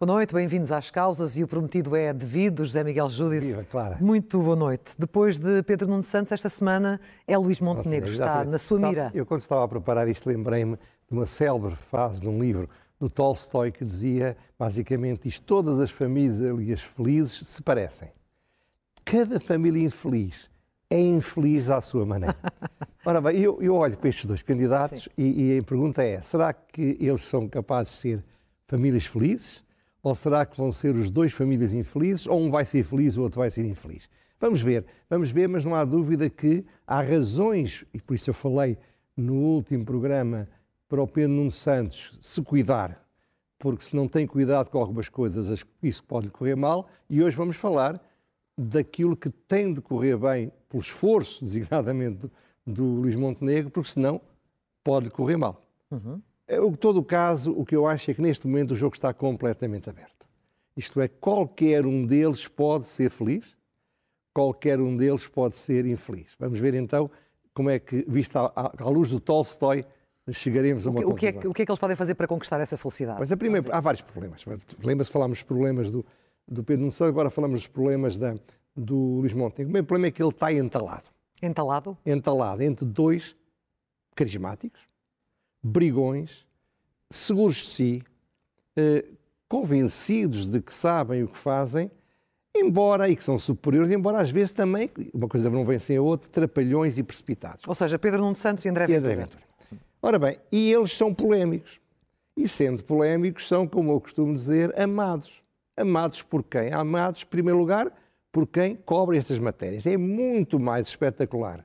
Boa noite, bem-vindos às causas e o prometido é devido, José Miguel Júdice. Viva, Clara. Muito boa noite. Depois de Pedro Nuno Santos, esta semana é Luís Montenegro, está na sua mira. Eu, quando estava a preparar isto, lembrei-me de uma célebre frase de um livro do Tolstói que dizia, basicamente, isto: todas as famílias felizes se parecem. Cada família infeliz é infeliz à sua maneira. Ora bem, eu, eu olho para estes dois candidatos e, e a pergunta é: será que eles são capazes de ser famílias felizes? Ou será que vão ser os dois famílias infelizes? Ou um vai ser feliz o outro vai ser infeliz? Vamos ver, vamos ver, mas não há dúvida que há razões, e por isso eu falei no último programa para o Pedro Nuno Santos se cuidar, porque se não tem cuidado com algumas coisas, isso pode correr mal, e hoje vamos falar daquilo que tem de correr bem pelo esforço, designadamente, do, do Luís Montenegro, porque senão pode correr mal. Uhum. Em todo o caso, o que eu acho é que neste momento o jogo está completamente aberto. Isto é, qualquer um deles pode ser feliz, qualquer um deles pode ser infeliz. Vamos ver então como é que, vista à, luz do Tolstói, chegaremos a uma O que, o, que é, o que é que eles podem fazer para conquistar essa felicidade? Mas a primeira, há vários problemas. Lembra-se, falámos dos problemas do, do Pedro Santos, agora falamos dos problemas da, do Luís Montenegro. O primeiro problema é que ele está entalado. Entalado? Entalado entre dois carismáticos, brigões, seguros de si, eh, convencidos de que sabem o que fazem, embora, e que são superiores, embora às vezes também, uma coisa não vem sem a outra, trapalhões e precipitados. Ou seja, Pedro Nuno Santos e André E Ventura. André Ventura. Ora bem, e eles são polémicos. E sendo polémicos, são, como eu costumo dizer, amados. Amados por quem? Amados, em primeiro lugar, por quem cobre estas matérias. É muito mais espetacular,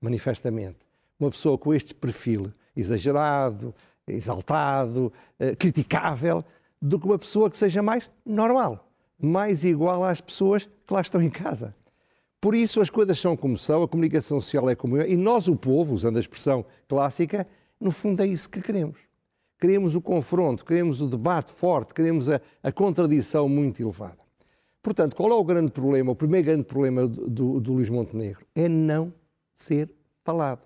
manifestamente, uma pessoa com este perfil exagerado, exaltado, eh, criticável, do que uma pessoa que seja mais normal, mais igual às pessoas que lá estão em casa. Por isso as coisas são como são, a comunicação social é como é, e nós, o povo, usando a expressão clássica, no fundo é isso que queremos. Queremos o confronto, queremos o debate forte, queremos a, a contradição muito elevada. Portanto, qual é o grande problema, o primeiro grande problema do, do, do Luís Montenegro? É não ser falado,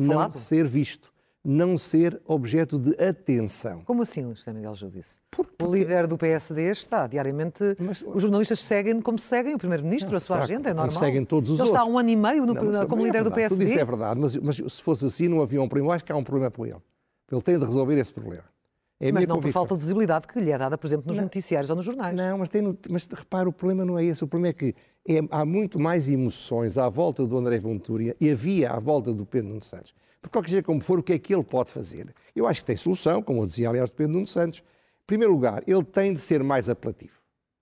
não Falado? ser visto, não ser objeto de atenção. Como assim, José Miguel Júdice? O líder do PSD está diariamente. Mas- os jornalistas seguem como seguem o Primeiro-Ministro, a sua Claro, agenda, é como normal. seguem todos os Ele está há outros. um ano e meio no- Não, mas como é líder do PSD. Tudo isso é verdade, mas, mas se fosse assim não havia um problema. Acho que há um problema para ele. Ele tem de resolver esse problema. É Mas não por convicção. falta de visibilidade que lhe é dada, por exemplo, nos noticiários ou nos jornais. Não, mas, tem, mas repara, o problema não é esse. O problema é que é- há muito mais emoções à volta do André Ventura e havia à volta do Pedro Nuno Santos. Porque qualquer seja como for, o que é que ele pode fazer? Eu acho que tem solução, como eu dizia, aliás, do Pedro Nuno Santos. Em primeiro lugar, ele tem de ser mais apelativo.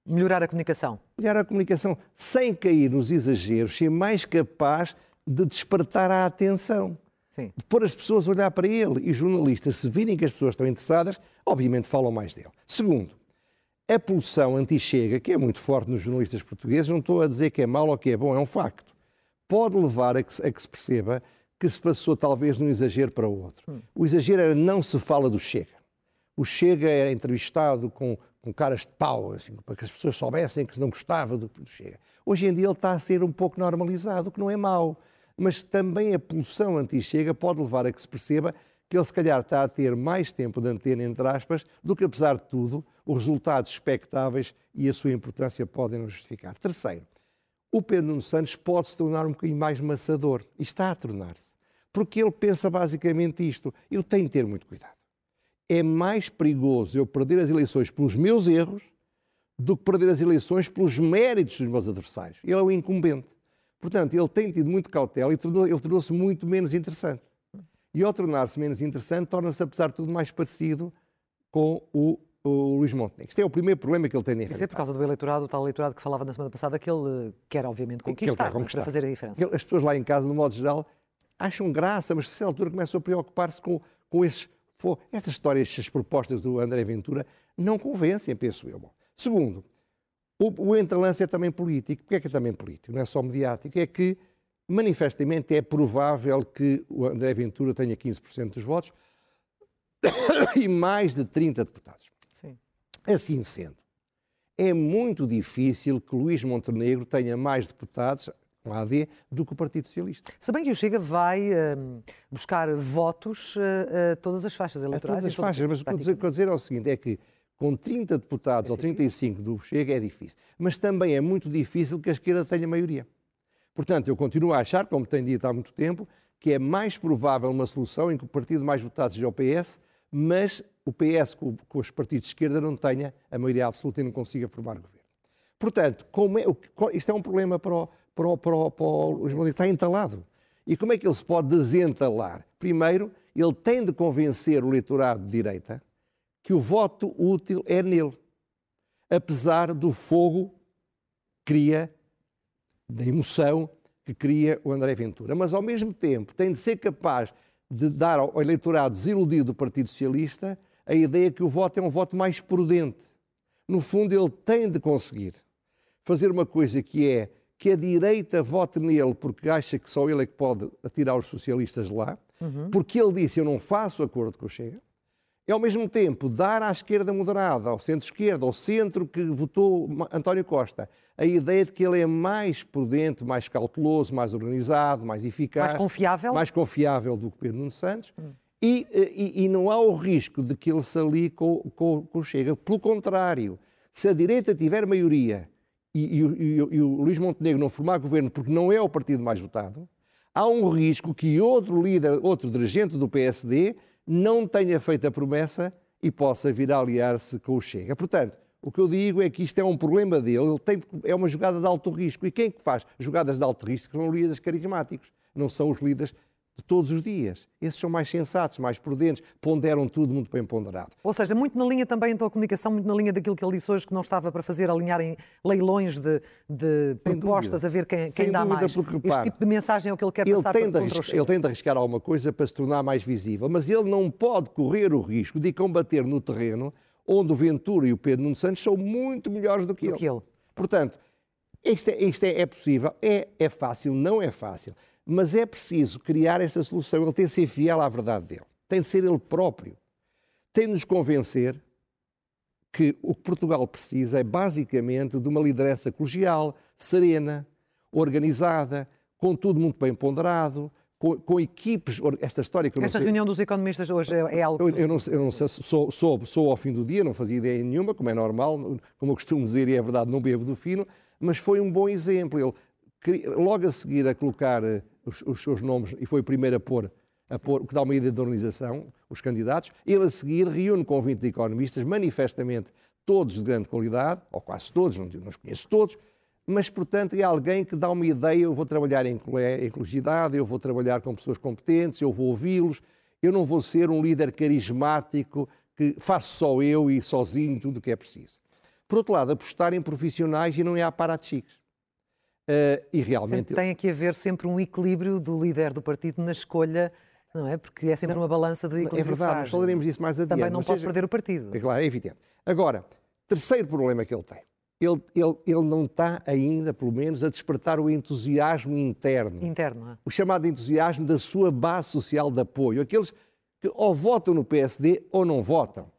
Melhorar a comunicação. Olhar a comunicação sem cair nos exageros, ser mais capaz de despertar a atenção. Sim. de pôr as pessoas a olhar para ele. E os jornalistas, se virem que as pessoas estão interessadas, obviamente falam mais dele. Segundo, a pulsão anti-chega, que é muito forte nos jornalistas portugueses, não estou a dizer que é mau ou que é bom, é um facto. Pode levar a que, se- a que se perceba que se passou talvez de um exagero para o outro. O exagero era não se fala do Chega. O Chega era entrevistado com, com caras de pau, assim, para que as pessoas soubessem que se não gostava do, do Chega. Hoje em dia ele está a ser um pouco normalizado, o que não é mau. Mas também a pulsão anti-Chega pode levar a que se perceba que ele se calhar está a ter mais tempo de antena, entre aspas, do que apesar de tudo, os resultados expectáveis e a sua importância podem justificar. Terceiro, o Pedro Nuno Santos pode se tornar um bocadinho mais maçador. E está a tornar-se. Porque ele pensa basicamente isto. Eu tenho de ter muito cuidado. É mais perigoso eu perder as eleições pelos meus erros do que perder as eleições pelos méritos dos meus adversários. Ele é o incumbente. Portanto, ele tem tido muito cautela e ele tornou-se muito menos interessante. E ao tornar-se menos interessante, torna-se, apesar de tudo, mais parecido com o, o Luís Montenegro. Este é o primeiro problema que ele tem de Isso é por causa do eleitorado, o tal eleitorado que falava na semana passada, que ele eh, quer, obviamente, que conquistar, quer conquistar. para fazer a diferença. Ele- As pessoas lá em casa, no modo geral, acham graça, mas a certa altura começam a preocupar-se com, com esses. fo- Estas histórias, estas propostas do André Ventura não convencem, penso eu. Bom, segundo, O, o entrelance é também político. Porquê é que é também político? Não é só mediático. É que, manifestamente, é provável que o André Ventura tenha 15% dos votos e mais de 30 deputados. Sim. Assim sendo, é muito difícil que Luís Montenegro tenha mais deputados com a AD do que o Partido Socialista. Se bem que o Chega vai uh, buscar votos a uh, uh, todas as faixas eleitorais. A todas as faixas, mas o que eu dizer, dizer é o seguinte, é que com 30 deputados é ou 35 do Chega é difícil. Mas também é muito difícil que a esquerda tenha maioria. Portanto, eu continuo a achar, como tenho dito há muito tempo, que é mais provável uma solução em que o partido mais votado seja o PS, mas o PS com, os partidos de esquerda não tenha a maioria absoluta e não consiga formar governo. Portanto, como é, isto é um problema para o, para o, para o, para o está entalado. E como é que ele se pode desentalar? Primeiro, ele tem de convencer o eleitorado de direita que o voto útil é nele, apesar do fogo que cria, da emoção que cria o André Ventura. Mas, ao mesmo tempo, tem de ser capaz de dar ao eleitorado desiludido do Partido Socialista a ideia que o voto é um voto mais prudente. No fundo, ele tem de conseguir fazer uma coisa que é que a direita vote nele porque acha que só ele é que pode atirar os socialistas lá, uhum. porque ele disse eu não faço acordo com o Chega, e ao mesmo tempo dar à esquerda moderada, ao centro-esquerda, ao centro que votou António Costa, a ideia de que ele é mais prudente, mais cauteloso, mais organizado, mais eficaz. Mais confiável? Mais confiável do que Pedro Nuno Santos. Hum. E, e, e, não há o risco de que ele se alie com, com, com o Chega. Pelo contrário, se a direita tiver maioria e, e, e, o Luís Montenegro não formar governo porque não é o partido mais votado, há um risco que outro líder, outro dirigente do PSD não tenha feito a promessa e possa vir a aliar-se com o Chega. Portanto, o que eu digo é que isto é um problema dele, ele tem, é uma jogada de alto risco. E quem é que faz jogadas de alto risco são líderes carismáticos, não são os líderes de todos os dias. Esses são mais sensatos, mais prudentes, ponderam tudo muito bem ponderado. Ou seja, muito na linha também, então, a comunicação, muito na linha daquilo que ele disse hoje, que não estava para fazer alinhar em leilões de, de propostas, a ver quem, quem dá mais. Porque, repara, este tipo de mensagem é o que ele quer ele passar tem para arriscar, Ele tem de arriscar alguma coisa para se tornar mais visível, mas ele não pode correr o risco de combater no terreno onde o Ventura e o Pedro Nuno Santos são muito melhores do que, do ele. que ele. Portanto, isto, é, isto é, é possível, é, é fácil, não é fácil. Mas é preciso criar essa solução. Ele tem de ser fiel à verdade dele. Tem de ser ele próprio. Tem de nos convencer que o que Portugal precisa é basicamente de uma liderança colegial, serena, organizada, com tudo muito bem ponderado, com, com, equipes, esta história que eu Esta sei, reunião dos economistas hoje é, é algo... Eu, eu, não, eu não sei, sou, sou, sou ao fim do dia, não fazia ideia nenhuma, como é normal, como eu costumo dizer, e é verdade, não bebo do fino, mas foi um bom exemplo. Ele, logo a seguir a colocar eh, os, os seus nomes e foi o primeiro a pôr, a pôr, o que dá uma ideia de organização, os candidatos. Ele a seguir reúne com 20 economistas, manifestamente todos de grande qualidade, ou quase todos, não, não os conheço todos, mas, portanto, é alguém que dá uma ideia, eu vou trabalhar em ecologicidade, eu vou trabalhar com pessoas competentes, eu vou ouvi-los, eu não vou ser um líder carismático que faço só eu e sozinho tudo o que é preciso. Por outro lado, apostar em profissionais e não é a chiques. Uh, e realmente. tem que haver sempre um equilíbrio do líder do partido na escolha, não é? Porque é sempre não, uma balança de equilíbrio. É verdade, frágil. falaremos disso mais adiante. Também não pode seja, perder o partido. É claro, é evidente. Agora, terceiro problema que ele tem. Ele, ele, ele não está ainda, pelo menos, a despertar o entusiasmo interno. Interno, é? O chamado entusiasmo da sua base social de apoio. Aqueles que ou votam no PSD ou não votam.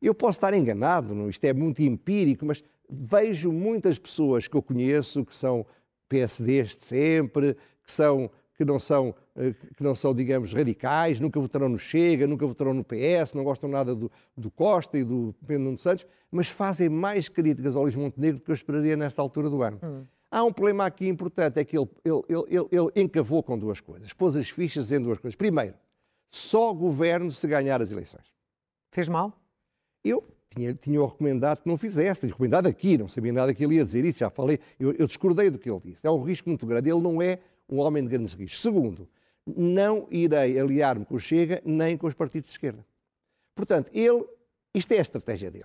Eu posso estar enganado, isto é muito empírico, mas vejo muitas pessoas que eu conheço que são PSDs de sempre, que, são, que, não são, eh, que não são, digamos, radicais, nunca votaram no Chega, nunca votaram no PS, não gostam nada do, do Costa e do Pedro Nuno Santos, mas fazem mais críticas ao Luís Montenegro do que eu esperaria nesta altura do ano. Hum. Há um problema aqui importante, é que ele, ele, ele, ele encavou com duas coisas, pôs as fichas em duas coisas. Primeiro, só governo se ganhar as eleições. Fez mal? Eu tinha, tinha recomendado que não fizesse, tinha recomendado aqui, não sabia nada que ele ia dizer isso, já falei, eu, eu discordei do que ele disse. É um risco muito grande, ele não é um homem de grandes riscos. Segundo, não irei aliar-me com o Chega nem com os partidos de esquerda. Portanto, ele, isto é a estratégia dele.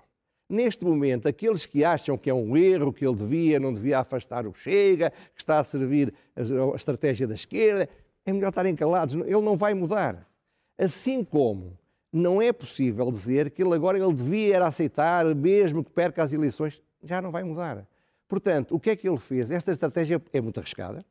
Neste momento, aqueles que acham que é um erro, que ele devia, não devia afastar o Chega, que está a servir a, estratégia da esquerda, é melhor estarem calados. Ele não vai mudar. Assim como não é possível dizer que ele agora ele devia aceitar, mesmo que perca as eleições. Já não vai mudar. Portanto, o que é que ele fez? Esta estratégia é muito arriscada,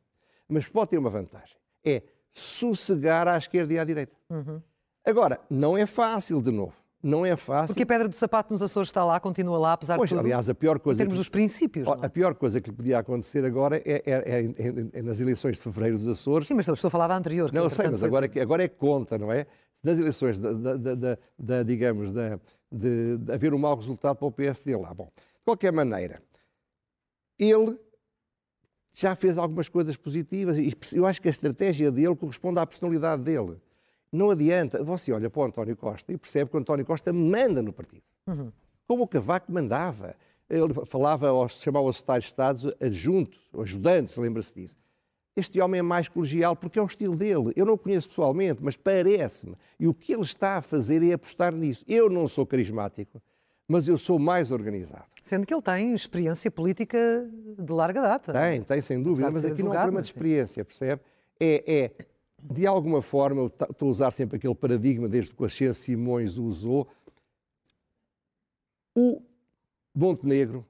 mas pode ter uma vantagem. É sossegar à esquerda e à direita. Uhum. Agora, não é fácil, de novo. Não é fácil. Porque a pedra do sapato nos Açores está lá, continua lá, apesar pois, de tudo. aliás, a pior coisa. Em termos que, dos princípios. A pior coisa que lhe podia acontecer agora é, é, é, é, nas eleições de fevereiro dos Açores. Sim, mas estou a falar da anterior. Não, sei, mas agora, é, agora é conta, não é? Nas eleições, da, da, da, da digamos, da, de, de haver um mau resultado para o PSD lá. Bom, de qualquer maneira, ele já fez algumas coisas positivas e eu acho que a estratégia dele corresponde à personalidade dele. Não adianta. Você olha para o António Costa e percebe que o António Costa manda no partido. Uhum. Como o Cavaco mandava. Ele falava, aos, chamava os secretários de Estado adjuntos, ajudantes, lembra-se disso. Este homem é mais colegial porque é o estilo dele. Eu não o conheço pessoalmente, mas parece-me. E o que ele está a fazer é apostar nisso. Eu não sou carismático, mas eu sou mais organizado. Sendo que ele tem experiência política de larga data. Tem, tem, sem dúvida. Mas aqui não é um problema de experiência, percebe? É, é de alguma forma, estou a usar sempre aquele paradigma desde que o Ascenso Simões usou, o Montenegro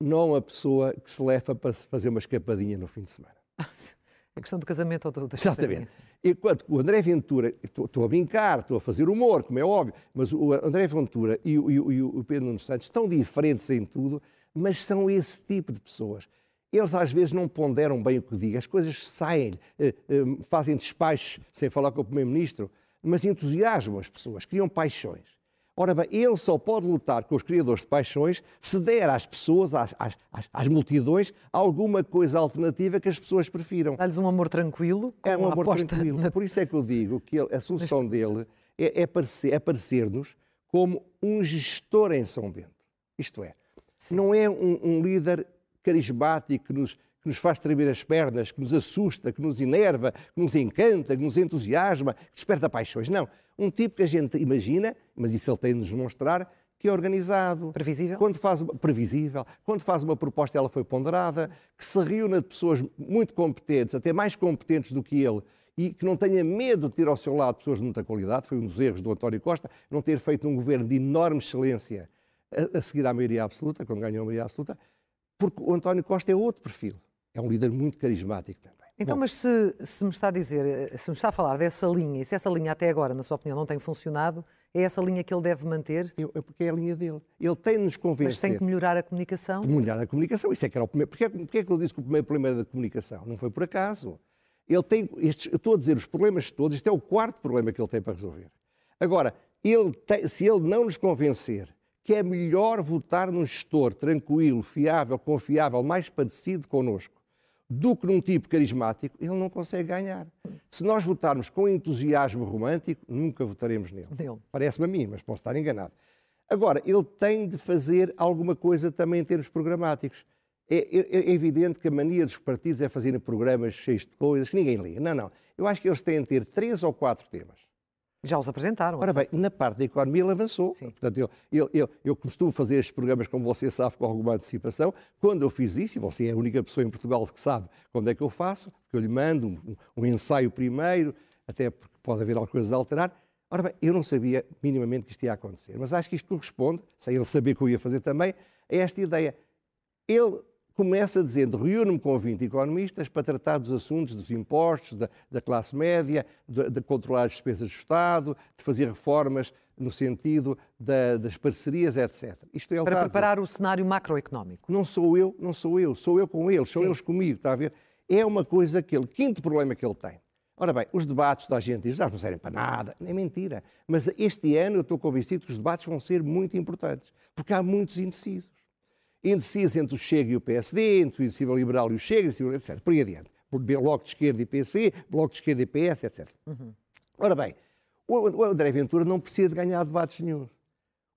não é a pessoa que se leva para fazer uma escapadinha no fim de semana. A questão do casamento ou do Exatamente. Enquanto o André Ventura, estou, estou, a brincar, estou a fazer humor, como é óbvio, mas o André Ventura e o, e o, e o Pedro Nuno Santos estão diferentes em tudo, mas são esse tipo de pessoas. Eles às vezes não ponderam bem o que digam, as coisas saem, eh, eh, fazem despachos sem falar com o Primeiro-Ministro, mas entusiasmam as pessoas, criam paixões. Ora bem, ele só pode lutar com os criadores de paixões se der às pessoas, às, às, às multidões, alguma coisa alternativa que as pessoas prefiram. Dá-lhes um amor tranquilo. É um amor tranquilo. Na... Por isso é que eu digo que a solução dele é, é, parecer, é parecer-nos como um gestor em São Bento. Isto é, Sim. não é um, um líder carismático que nos, que nos faz tremer as pernas, que nos assusta, que nos enerva, que nos encanta, que nos entusiasma, que desperta paixões. Não. Um tipo que a gente imagina, mas isso ele tem de nos mostrar, que é organizado. Previsível? Quando faz uma, previsível. Quando faz uma proposta, ela foi ponderada, que se reúne de pessoas muito competentes, até mais competentes do que ele, e que não tenha medo de ter ao seu lado pessoas de muita qualidade. Foi um dos erros do António Costa, não ter feito um governo de enorme excelência a, a seguir à maioria absoluta, quando ganhou a maioria absoluta, porque o António Costa é outro perfil. É um líder muito carismático também. Então, Bom, mas se, se, me está a dizer, se me está a falar dessa linha, e se essa linha até agora, na sua opinião, não tem funcionado, é essa linha que ele deve manter? é porque é a linha dele. Ele tem de nos convencer. Mas tem que melhorar a comunicação? Melhorar a comunicação, isso é que era o primeiro. Porquê, porquê é que ele disse que o primeiro problema era da comunicação? Não foi por acaso. Ele tem, estes, eu estou a dizer os problemas todos, este é o quarto problema que ele tem para resolver. Agora, ele tem, se ele não nos convencer que é melhor votar num gestor tranquilo, fiável, confiável, mais parecido connosco, do que num tipo carismático, ele não consegue ganhar. Se nós votarmos com entusiasmo romântico, nunca votaremos nele. Parece-me a mim, mas posso estar enganado. Agora, ele tem de fazer alguma coisa também em termos programáticos. É, é, é, evidente que a mania dos partidos é fazerem programas cheios de coisas que ninguém lê. Não, não. Eu acho que eles têm de ter três ou quatro temas já os apresentaram. Ora bem, na parte da economia ele avançou. Sim. Portanto, eu, eu, eu, eu, costumo fazer estes programas, como você sabe, com alguma antecipação. Quando eu fiz isso, e você é a única pessoa em Portugal que sabe quando é que eu faço, que eu lhe mando um, um ensaio primeiro, até porque pode haver algumas coisas a alterar. Ora bem, eu não sabia minimamente que isto ia acontecer, mas acho que isto corresponde, sem ele saber que eu ia fazer também, a esta ideia. Ele começa dizendo: reúno-me com 20 economistas para tratar dos assuntos dos impostos, da, da classe média, de, de, controlar as despesas do Estado, de fazer reformas no sentido da, das parcerias, etc. Isto é para preparar o cenário macroeconómico. Não sou eu, não sou eu, sou eu com eles, são eles comigo, está a ver? É uma coisa aquele quinto problema que ele tem. Ora bem, os debates da gente diz, não servem para nada, é mentira. Mas este ano eu estou convencido que os debates vão ser muito importantes, porque há muitos indecisos indeciso entre o Chega e o PSD, entre o Iniciativa Liberal e o Chega, etc. Por aí adiante. Bloco de Esquerda e PC, Bloco de Esquerda e PS, etc. Uhum. Ora bem, o André Ventura não precisa de ganhar debates nenhum.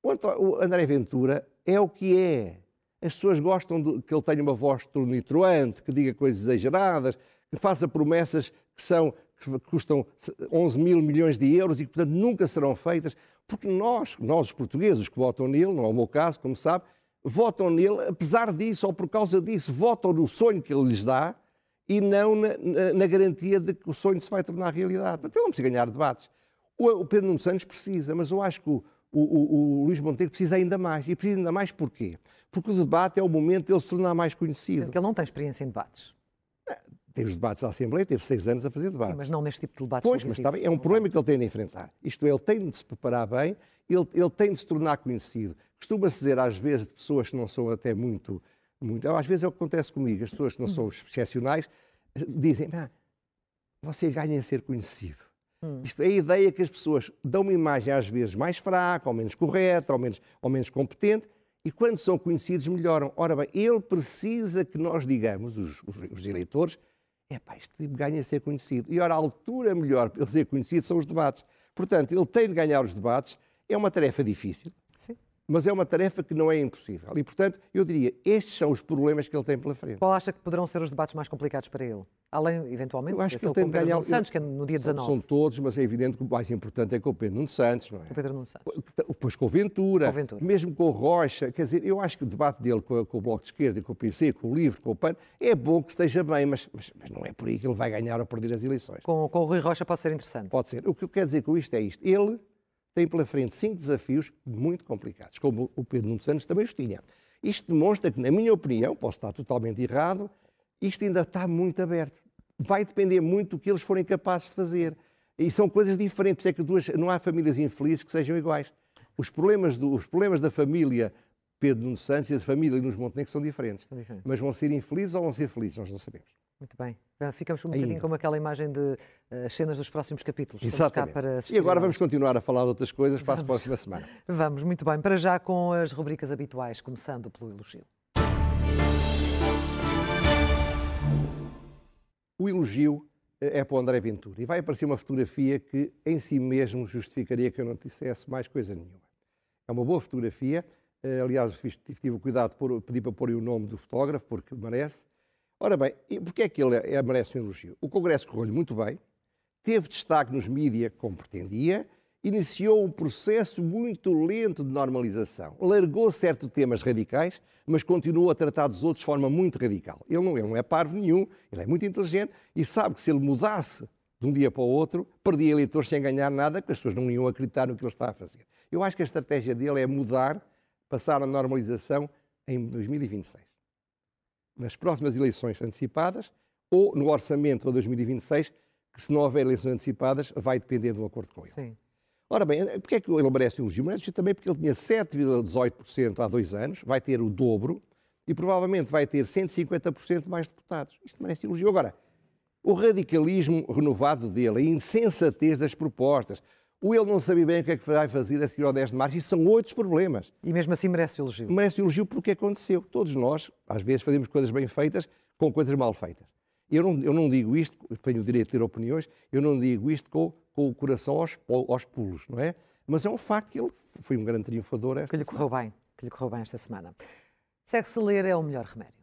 O André Ventura é o que é. As pessoas gostam de, que ele tenha uma voz tornitroante, que diga coisas exageradas, que faça promessas que são que custam 11 mil milhões de euros e que, portanto, nunca serão feitas, porque nós, nós os portugueses que votam nele, não é o meu caso, como sabe, votam nele, apesar disso ou por causa disso, votam no sonho que ele lhes dá e não na, na, na garantia de que o sonho se vai tornar realidade. Não precisa ganhar debates. O, o Pedro Nuno Santos precisa, mas eu acho que o, o, o, Luís Montenegro precisa ainda mais. E precisa ainda mais porquê? Porque o debate é o momento de ele se tornar mais conhecido. Porque ele não tem experiência em debates. Tem os debates à Assembleia, teve seis anos a fazer debates. Sim, mas não neste tipo de debates Pois, mas está bem, é um problema que ele tem de enfrentar. Isto é, ele tem de se preparar bem, ele, ele tem de se tornar conhecido. Costuma-se dizer, às vezes, de pessoas que não são até muito, muito... Às vezes é o que acontece comigo, as pessoas que não são excepcionais dizem, ah, você ganha em ser conhecido. Hum. Isto é a ideia que as pessoas dão uma imagem às vezes mais fraca, ou menos correta, ou menos, ou menos competente, e quando são conhecidos melhoram. Ora bem, ele precisa que nós digamos, os, os, os eleitores, é pá, este tipo ganha a ser conhecido. E ora, a altura melhor para ele ser conhecido são os debates. Portanto, ele tem de ganhar os debates, é uma tarefa difícil. Sim mas é uma tarefa que não é impossível. E, portanto, eu diria, estes são os problemas que ele tem pela frente. Qual acha que poderão ser os debates mais complicados para ele? Além, eventualmente, eu acho que ele tem de ganhar... Santos, que é no dia 19. São, são todos, mas é evidente que o mais importante é com o Pedro Nuno Santos, não é? Com o Pedro Nuno Santos. Depois com o Ventura, com o Ventura, mesmo com o Rocha. Quer dizer, eu acho que o debate dele com, com, o Bloco de Esquerda, com o PC, com o LIVRE, com o PAN, é bom que esteja bem, mas, mas, mas, não é por aí que ele vai ganhar ou perder as eleições. Com, com o Rui Rocha pode ser interessante. Pode ser. O que eu quero dizer com isto é isto. Ele tem pela frente cinco desafios muito complicados, como o Pedro Nuno Santos também os tinha. Isto demonstra que, na minha opinião, posso estar totalmente errado, isto ainda está muito aberto. Vai depender muito do que eles forem capazes de fazer. E são coisas diferentes. É que duas, não há famílias infelizes que sejam iguais. Os problemas, do, os problemas da família Pedro Nuno Santos e da família nos Montenegro são diferentes. são diferentes. Mas vão ser infelizes ou vão ser felizes? Nós não sabemos. Muito bem. Ficamos um bocadinho como aquela imagem de uh, cenas dos próximos capítulos. Exatamente. e agora vamos continuar a falar de outras coisas para vamos. a próxima semana. Vamos, muito bem. Para já com as rubricas habituais, começando pelo elogio. O elogio eh, é para o André Ventura e vai aparecer uma fotografia que em si mesmo justificaria que eu não dissesse mais coisa nenhuma. É uma boa fotografia, eh, aliás, tive o cuidado de pedir para pôr o nome do fotógrafo, porque merece. Ora bem, porquê é que ele é, merece um elogio? O Congresso correu-lhe muito bem, teve destaque nos mídias como pretendia, iniciou um processo muito lento de normalização. Largou certos temas radicais, mas continuou a tratar dos outros de forma muito radical. Ele não é, não é parvo nenhum, ele é muito inteligente e sabe que se ele mudasse de um dia para o outro, perdia eleitores sem ganhar nada, porque as pessoas não iam acreditar no que ele está a fazer. Eu acho que a estratégia dele é mudar, passar a normalização em 2026 nas próximas eleições antecipadas ou no orçamento para 2026, que se não houver eleições antecipadas, vai depender de um acordo com ele. Sim. Ora bem, porquê é que ele merece elogio? Merece também porque ele tinha 7,18% há dois anos, vai ter o dobro e provavelmente vai ter 150% mais deputados. Isto merece elogio. Agora, o radicalismo renovado dele, a insensatez das propostas, o ele não sabe bem o que é que vai fazer a seguir ao 10 de março. Isso são outros problemas. E mesmo assim merece elogio. Merece elogio porque aconteceu. Todos nós, às vezes, fazemos coisas bem feitas com coisas mal feitas. Eu não, eu não digo isto, tenho o direito de ter opiniões, eu não digo isto com, com o coração aos, aos pulos, não é? Mas é um facto que ele foi um grande triunfador. Que lhe correu bem, que lhe correu bem esta semana. Segue-se ler é o melhor remédio.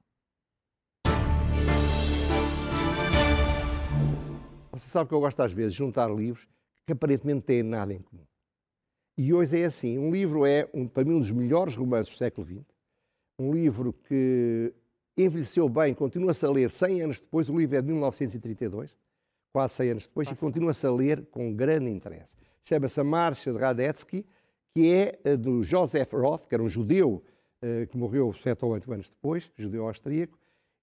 Você sabe que eu gosto às vezes de juntar livros que aparentemente têm nada em comum. E hoje é assim: um livro é, um, para mim, um dos melhores romances do século XX, um livro que envelheceu bem, continua-se a ler 100 anos depois. O livro é de 1932, quase 100 anos depois, Passa. e continua-se a ler com grande interesse. Chama-se A Marcha de Radetzky, que é eh, do Joseph Roth, que era um judeu eh, que morreu sete ou oito anos depois, judeu austríaco,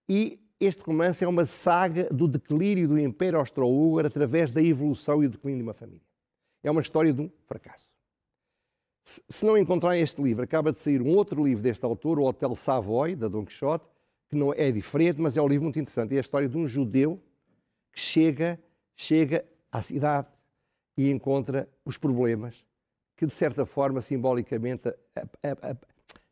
e este romance é uma saga do declínio do Império Austro-Húngaro através da evolução e do declínio de uma família. É uma história de um fracasso. Se não encontrarem este livro, acaba de sair um outro livro deste autor, o Hotel Savoy, da Don Quixote, que não é diferente, mas é um livro muito interessante. É a história de um judeu que chega, chega à cidade e encontra os problemas que, de certa forma, simbolicamente,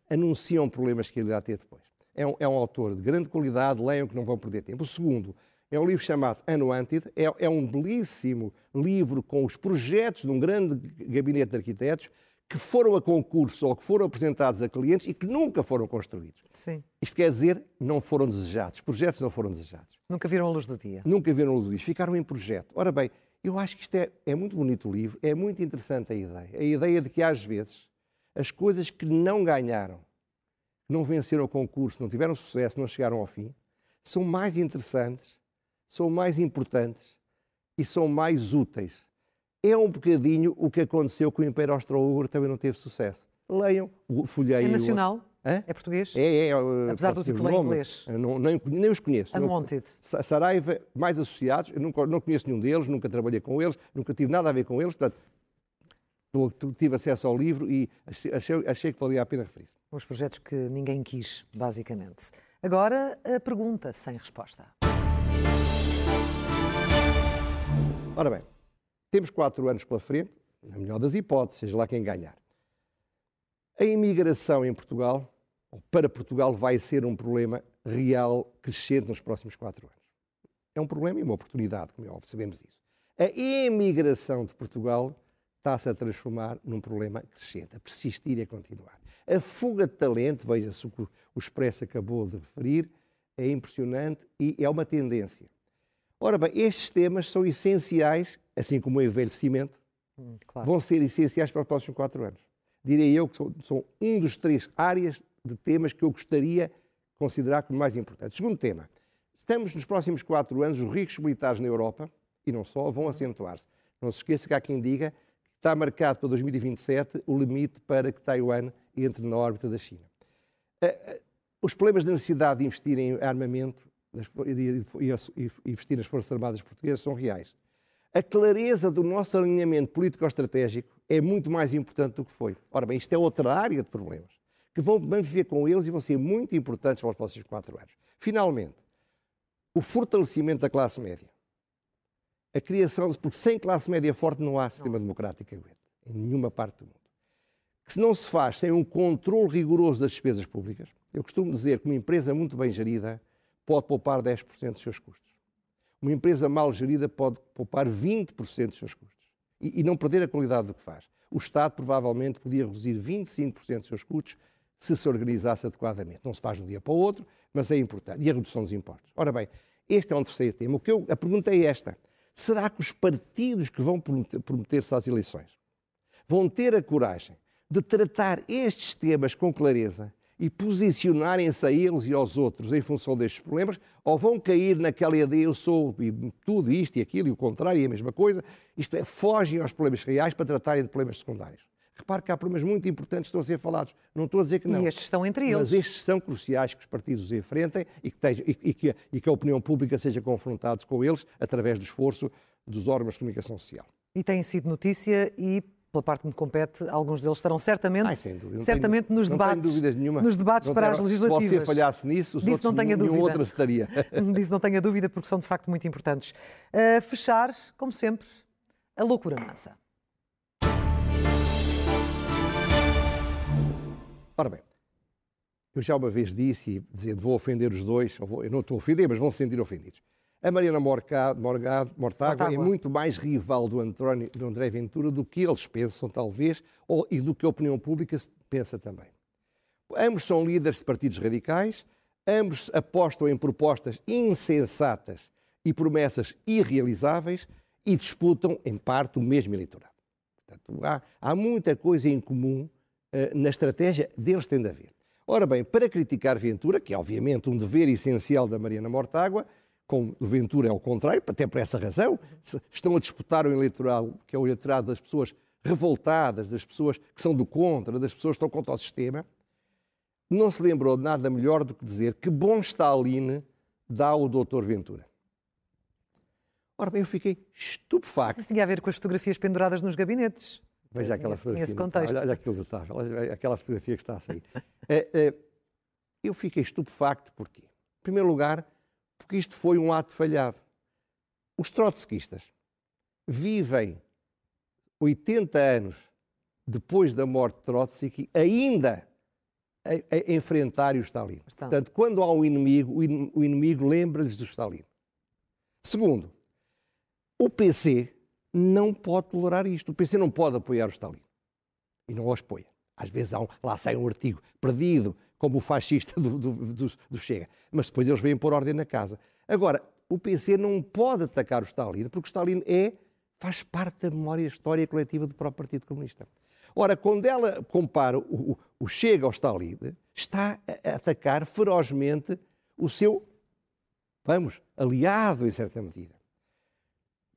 anunciam problemas que ele irá ter depois é um, é um autor de grande qualidade, leiam que não vão perder tempo. O segundo é um livro chamado Anuantid, é, é um belíssimo livro com os projetos de um grande gabinete de arquitetos que foram a concurso ou que foram apresentados a clientes e que nunca foram construídos. Sim. Isto quer dizer, não foram desejados. Projetos não foram desejados. Nunca viram a luz do dia. Nunca viram a luz do dia. Ficaram em projeto. Ora bem, eu acho que isto é, é muito bonito o livro, é muito interessante a ideia. A ideia de que, às vezes, as coisas que não ganharam não venceram o concurso, não tiveram sucesso, não chegaram ao fim, são mais interessantes, são mais importantes e são mais úteis. É um bocadinho o que aconteceu com o Império Austro-Húngaro, também não teve sucesso. Leiam, folheiem. É nacional? Hã? É português? É, é. Apesar do título em inglês. Não, nem, nem os conheço. Unwanted. Saraiva, mais associados, eu nunca, não conheço nenhum deles, nunca trabalhei com eles, nunca tive nada a ver com eles, portanto, tive acesso ao livro e achei, achei que valia a pena referir. Os projetos que ninguém quis, basicamente. Agora, a pergunta sem resposta. Ora bem, temos quatro anos pela frente, na melhor das hipóteses, seja lá quem ganhar. A imigração em Portugal, ou para Portugal, vai ser um problema real crescente nos próximos quatro anos. É um problema e uma oportunidade, como é óbvio, sabemos disso. A imigração de Portugal está-se a transformar num problema crescente, a persistir e a continuar. A fuga de talento, veja-se o que o Expresso acabou de referir, é impressionante e é uma tendência. Ora bem, estes temas são essenciais, assim como o envelhecimento, hum, claro. vão ser essenciais para os próximos quatro anos. Direi eu que são, são um dos três áreas de temas que eu gostaria de considerar como mais importantes. Segundo tema, estamos nos próximos quatro anos, os riscos militares na Europa, e não só, vão acentuar-se. Não se esqueça que há quem diga está marcado para 2027 o limite para que Taiwan entre na órbita da China. Eh, eh, os problemas da necessidade de investir em armamento e investir nas Forças Armadas Portuguesas são reais. A clareza do nosso alinhamento político-estratégico é muito mais importante do que foi. Ora bem, isto é outra área de problemas que vão, vamos ver com eles e vão ser muito importantes para os próximos quatro anos. Finalmente, o fortalecimento da classe média. A criação, porque sem classe média forte não há sistema democrático em nenhuma parte do mundo que se não se faz sem um controle rigoroso das despesas públicas, eu costumo dizer que uma empresa muito bem gerida pode poupar 10% dos seus custos. Uma empresa mal gerida pode poupar 20% dos seus custos e, e, não perder a qualidade do que faz. O Estado provavelmente podia reduzir 25% dos seus custos se se organizasse adequadamente. Não se faz de um dia para o outro, mas é importante. E a redução dos impostos. Ora bem, este é um terceiro tema. O que eu, a pergunta é esta. Será que os partidos que vão prometer-se às eleições vão ter a coragem de tratar estes temas com clareza e posicionarem-se a eles e aos outros em função destes problemas, ou vão cair naquela ideia, eu sou tudo isto e aquilo e o contrário e a mesma coisa, isto é, fogem aos problemas reais para tratarem de problemas secundários. Repare que há problemas muito importantes que estão a ser falados. Não estou a dizer que não. E estes estão entre eles. Mas estes são cruciais que os partidos os enfrentem e que, e, e, que, e que a opinião pública seja confrontada com eles através do esforço dos órgãos de comunicação social. E tem sido notícia e pela parte que me compete, alguns deles estarão certamente, Ai, certamente tenho, nos, debates, nos debates para as legislativas. Se você falhasse nisso, os Disso outros, não tenha nenhum dúvida. outro estaria. Disso não tenha dúvida, porque são de facto muito importantes. Uh, fechar, como sempre, a loucura mansa. Ora bem, eu já uma vez disse, e dizendo vou ofender os dois, vou, eu não estou a ofender, mas vão se sentir ofendidos. A Mariana Morgado, Morgado, Mortágua é muito mais rival do, António, do André Ventura do que eles pensam, talvez, ou, e do que a opinião pública pensa também. Ambos são líderes de partidos radicais, ambos apostam em propostas insensatas e promessas irrealizáveis e disputam, em parte, o mesmo eleitorado. Portanto, há, há muita coisa em comum na estratégia deles tem de haver. Ora bem, para criticar Ventura, que é obviamente um dever essencial da Mariana Mortágua, com o Ventura é o contrário, até por essa razão, estão a disputar o eleitorado, que é o eleitorado das pessoas revoltadas, das pessoas que são do contra, das pessoas que estão contra o sistema, não se lembrou de nada melhor do que dizer que bom Stalin dá o doutor Ventura. Ora bem, eu fiquei estupefacto. Isso tinha a ver com as fotografias penduradas nos gabinetes. Veja aquela fotografia. Esse contexto. Olha, olha aquilo detalhe, olha aquela fotografia que está a sair. é, é, eu fiquei estupefacto porque, em primeiro lugar, porque isto foi um ato falhado. Os trotskistas vivem 80 anos depois da morte de Trotsky ainda a, a enfrentar o Stalin. Está. Portanto, quando há um inimigo, o inimigo lembra-lhes do Stalin. Segundo, o PC não pode tolerar isto. O PC não pode apoiar o Stalin. E não os apoia. Às vezes um, lá sai um artigo perdido, como o fascista do, do, do, do, Chega. Mas depois eles vêm pôr ordem na casa. Agora, o PC não pode atacar o Stalin, porque o Stalin é, faz parte da memória histórica coletiva do próprio Partido Comunista. Ora, quando ela compara o, o Chega ao Stalin, está a atacar ferozmente o seu, vamos, aliado em certa medida.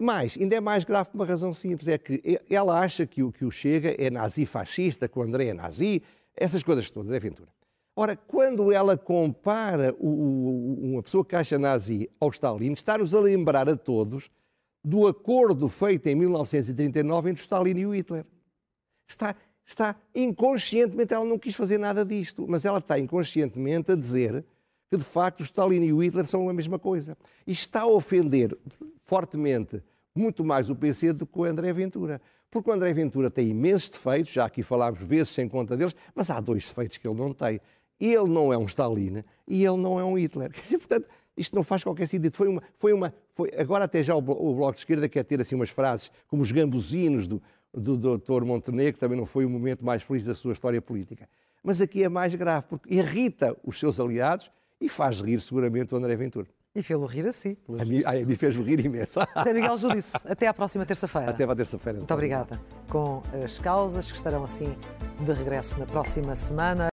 Mas, ainda é mais grave por uma razão simples, é que ela acha que o, que o Chega é nazi-fascista, que o André é nazi, essas coisas todas, é Ventura. Ora, quando ela compara o, o, uma pessoa que acha nazi ao Stalin, está-nos a lembrar a todos do acordo feito em 1939 entre Stalin e o Hitler. Está, está inconscientemente, ela não quis fazer nada disto, mas ela está inconscientemente a dizer que de facto Stalin e o Hitler são a mesma coisa. E está a ofender fortemente muito mais o PC do que o André Ventura. Porque o André Ventura tem imensos defeitos, já aqui falámos vezes sem conta deles, mas há dois defeitos que ele não tem. Ele não é um Stalin e ele não é um Hitler. Quer portanto, isto não faz qualquer sentido. Foi uma, foi uma, foi, agora até já o, o Bloco de Esquerda quer ter assim umas frases como os gambuzinos do, do Dr. Montenegro, que também não foi o momento mais feliz da sua história política. Mas aqui é mais grave, porque irrita os seus aliados e faz rir seguramente o André Ventura. E fez-lo rir assim. A mim, a mim fez-me rir imenso. Até Miguel Judice. Até à próxima terça-feira. Até à terça-feira. Muito obrigada. Com as causas que estarão assim de regresso na próxima semana.